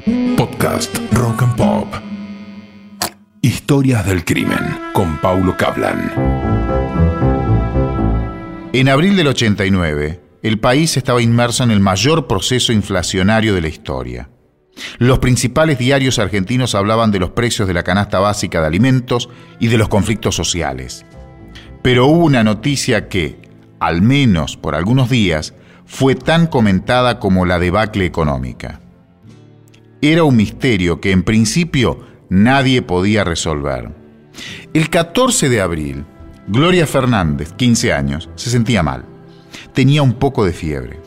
Podcast Rock and Pop. Historias del crimen con Paulo Cablan. En abril del 89, el país estaba inmerso en el mayor proceso inflacionario de la historia. Los principales diarios argentinos hablaban de los precios de la canasta básica de alimentos y de los conflictos sociales. Pero hubo una noticia que, al menos por algunos días, fue tan comentada como la debacle económica. Era un misterio que en principio nadie podía resolver. El 14 de abril, Gloria Fernández, 15 años, se sentía mal. Tenía un poco de fiebre.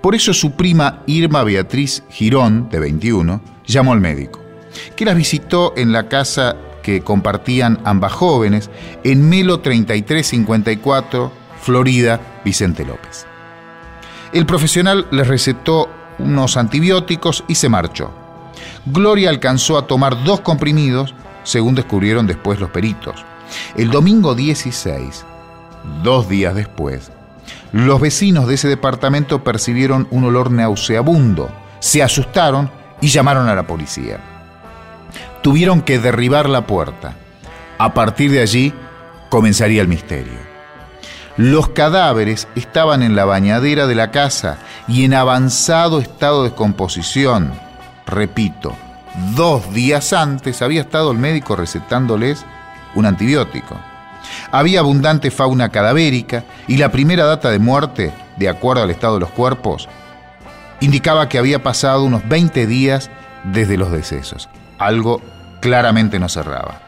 Por eso su prima Irma Beatriz Girón, de 21, llamó al médico, que las visitó en la casa que compartían ambas jóvenes en Melo 3354, Florida, Vicente López. El profesional les recetó unos antibióticos y se marchó. Gloria alcanzó a tomar dos comprimidos, según descubrieron después los peritos. El domingo 16, dos días después, los vecinos de ese departamento percibieron un olor nauseabundo, se asustaron y llamaron a la policía. Tuvieron que derribar la puerta. A partir de allí comenzaría el misterio. Los cadáveres estaban en la bañadera de la casa y en avanzado estado de descomposición. Repito, dos días antes había estado el médico recetándoles un antibiótico. Había abundante fauna cadavérica y la primera data de muerte, de acuerdo al estado de los cuerpos, indicaba que había pasado unos 20 días desde los decesos. Algo claramente no cerraba.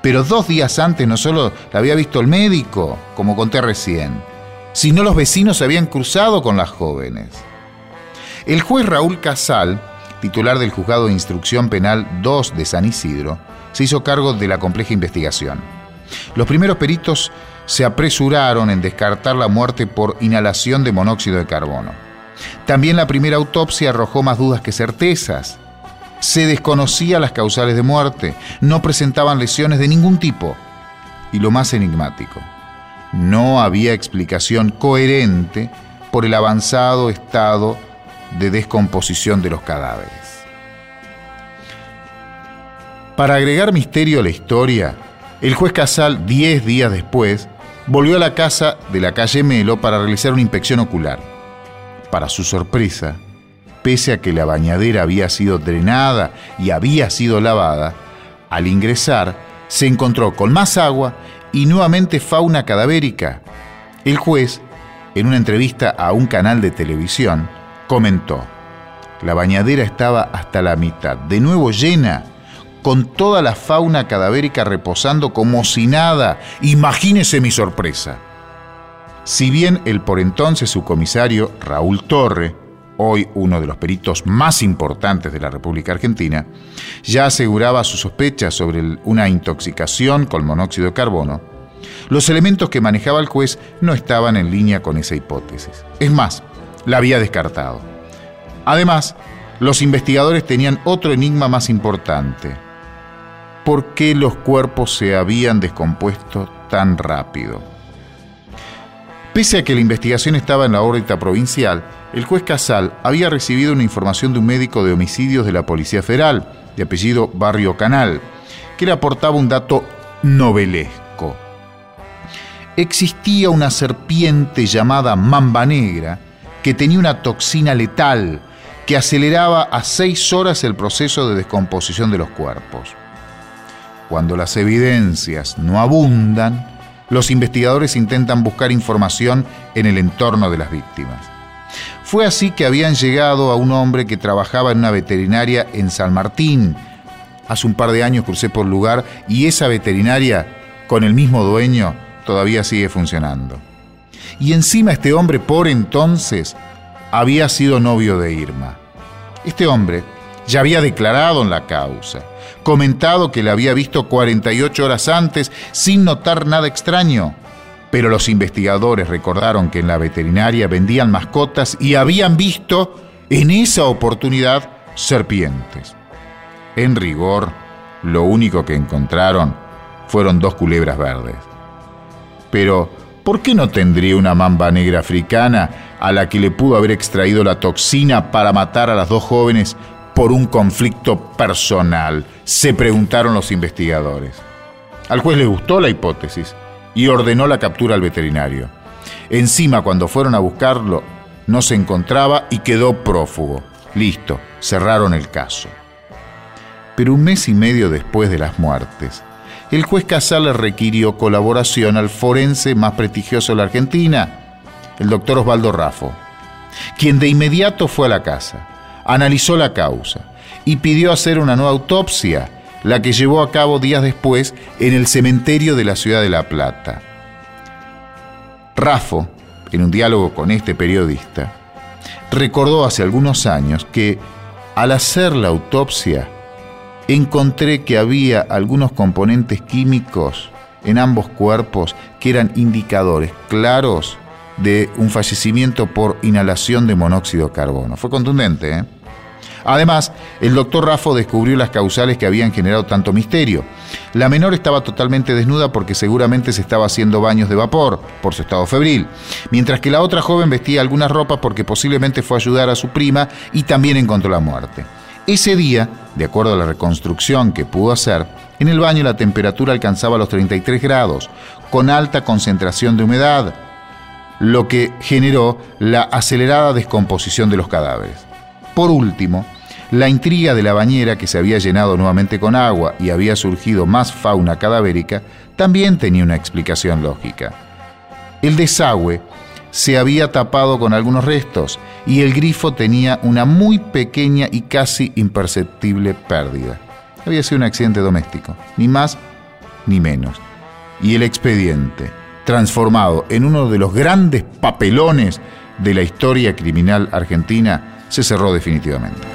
Pero dos días antes no solo la había visto el médico, como conté recién, sino los vecinos se habían cruzado con las jóvenes. El juez Raúl Casal, titular del Juzgado de Instrucción Penal 2 de San Isidro, se hizo cargo de la compleja investigación. Los primeros peritos se apresuraron en descartar la muerte por inhalación de monóxido de carbono. También la primera autopsia arrojó más dudas que certezas. Se desconocían las causales de muerte, no presentaban lesiones de ningún tipo. Y lo más enigmático, no había explicación coherente por el avanzado estado de descomposición de los cadáveres. Para agregar misterio a la historia, el juez Casal, diez días después, volvió a la casa de la calle Melo para realizar una inspección ocular. Para su sorpresa, pese a que la bañadera había sido drenada y había sido lavada, al ingresar se encontró con más agua y nuevamente fauna cadavérica. El juez, en una entrevista a un canal de televisión, comentó, la bañadera estaba hasta la mitad, de nuevo llena, con toda la fauna cadavérica reposando como si nada. Imagínese mi sorpresa. Si bien el por entonces su comisario, Raúl Torre, hoy uno de los peritos más importantes de la República Argentina, ya aseguraba sus sospechas sobre una intoxicación con monóxido de carbono, los elementos que manejaba el juez no estaban en línea con esa hipótesis. Es más, la había descartado. Además, los investigadores tenían otro enigma más importante. ¿Por qué los cuerpos se habían descompuesto tan rápido? Pese a que la investigación estaba en la órbita provincial, el juez Casal había recibido una información de un médico de homicidios de la Policía Federal, de apellido Barrio Canal, que le aportaba un dato novelesco. Existía una serpiente llamada mamba negra que tenía una toxina letal que aceleraba a seis horas el proceso de descomposición de los cuerpos. Cuando las evidencias no abundan, los investigadores intentan buscar información en el entorno de las víctimas. Fue así que habían llegado a un hombre que trabajaba en una veterinaria en San Martín. Hace un par de años crucé por el lugar y esa veterinaria, con el mismo dueño, todavía sigue funcionando. Y encima este hombre por entonces había sido novio de Irma. Este hombre ya había declarado en la causa, comentado que la había visto 48 horas antes sin notar nada extraño pero los investigadores recordaron que en la veterinaria vendían mascotas y habían visto en esa oportunidad serpientes. En rigor, lo único que encontraron fueron dos culebras verdes. Pero, ¿por qué no tendría una mamba negra africana a la que le pudo haber extraído la toxina para matar a las dos jóvenes por un conflicto personal, se preguntaron los investigadores. Al juez le gustó la hipótesis y ordenó la captura al veterinario. Encima, cuando fueron a buscarlo, no se encontraba y quedó prófugo. Listo, cerraron el caso. Pero un mes y medio después de las muertes, el juez Casal requirió colaboración al forense más prestigioso de la Argentina, el doctor Osvaldo Raffo, quien de inmediato fue a la casa, analizó la causa y pidió hacer una nueva autopsia, la que llevó a cabo días después en el cementerio de la ciudad de La Plata. Raffo, en un diálogo con este periodista, recordó hace algunos años que al hacer la autopsia encontré que había algunos componentes químicos en ambos cuerpos que eran indicadores claros de un fallecimiento por inhalación de monóxido de carbono. Fue contundente, ¿eh? Además, el doctor Raffo descubrió las causales que habían generado tanto misterio. La menor estaba totalmente desnuda porque seguramente se estaba haciendo baños de vapor por su estado febril, mientras que la otra joven vestía algunas ropas porque posiblemente fue a ayudar a su prima y también encontró la muerte. Ese día, de acuerdo a la reconstrucción que pudo hacer, en el baño la temperatura alcanzaba los 33 grados, con alta concentración de humedad, lo que generó la acelerada descomposición de los cadáveres. Por último, la intriga de la bañera que se había llenado nuevamente con agua y había surgido más fauna cadavérica también tenía una explicación lógica. El desagüe se había tapado con algunos restos y el grifo tenía una muy pequeña y casi imperceptible pérdida. Había sido un accidente doméstico, ni más ni menos. Y el expediente, transformado en uno de los grandes papelones de la historia criminal argentina, se cerró definitivamente.